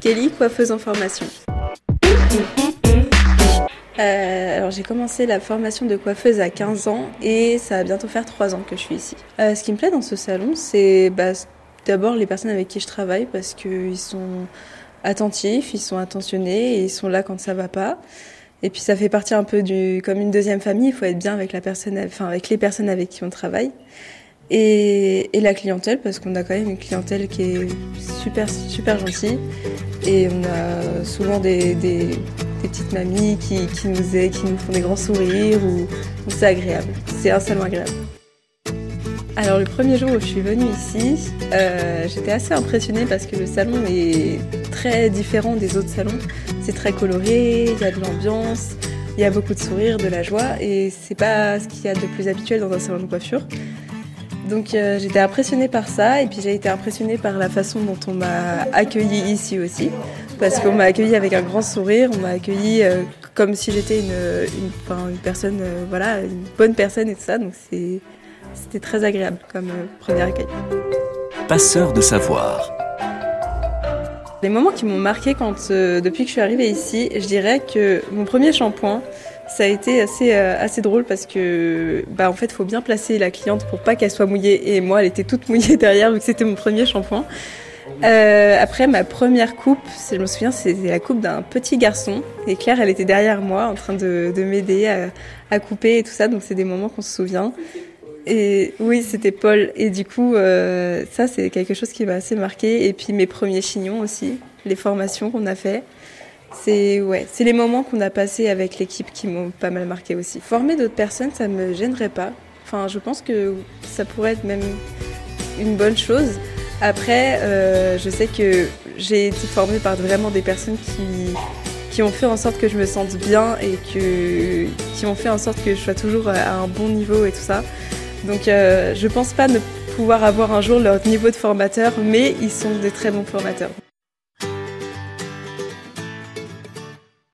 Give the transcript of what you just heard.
Kelly, coiffeuse en formation. Euh, alors j'ai commencé la formation de coiffeuse à 15 ans et ça va bientôt faire 3 ans que je suis ici. Euh, ce qui me plaît dans ce salon, c'est bah, d'abord les personnes avec qui je travaille parce qu'ils sont attentifs, ils sont attentionnés et ils sont là quand ça va pas. Et puis ça fait partie un peu du comme une deuxième famille. Il faut être bien avec la personne, enfin avec les personnes avec qui on travaille. Et, la clientèle parce qu'on a quand même une clientèle qui est super super gentille et on a souvent des, petites mamies qui, nous aident, qui nous font des grands sourires ou, ou c'est agréable. C'est un salon agréable. Alors le premier jour où je suis venue ici, euh, j'étais assez impressionnée parce que le salon est très différent des autres salons. C'est très coloré, il y a de l'ambiance, il y a beaucoup de sourires, de la joie et c'est pas ce qu'il y a de plus habituel dans un salon de coiffure. Donc euh, j'étais impressionnée par ça et puis j'ai été impressionnée par la façon dont on m'a accueillie ici aussi. Parce qu'on m'a accueillie avec un grand sourire, on m'a accueillie euh, comme si j'étais une, une, enfin, une personne, euh, voilà, une bonne personne et tout ça. Donc c'était très agréable comme premier accueil. Passeur de savoir. Les moments qui m'ont marqué quand, depuis que je suis arrivée ici, je dirais que mon premier shampoing, ça a été assez, euh, assez drôle parce que, bah, en fait, faut bien placer la cliente pour pas qu'elle soit mouillée. Et moi, elle était toute mouillée derrière vu que c'était mon premier shampoing. Euh, après, ma première coupe, je me souviens, c'était la coupe d'un petit garçon. Et Claire, elle était derrière moi en train de, de m'aider à, à, couper et tout ça. Donc, c'est des moments qu'on se souvient. Et oui, c'était Paul. Et du coup, euh, ça, c'est quelque chose qui m'a assez marqué. Et puis, mes premiers chignons aussi, les formations qu'on a fait. C'est ouais, c'est les moments qu'on a passés avec l'équipe qui m'ont pas mal marqué aussi. Former d'autres personnes, ça me gênerait pas. Enfin, je pense que ça pourrait être même une bonne chose. Après, euh, je sais que j'ai été formée par vraiment des personnes qui qui ont fait en sorte que je me sente bien et que qui ont fait en sorte que je sois toujours à un bon niveau et tout ça. Donc, euh, je pense pas ne pouvoir avoir un jour leur niveau de formateur, mais ils sont des très bons formateurs.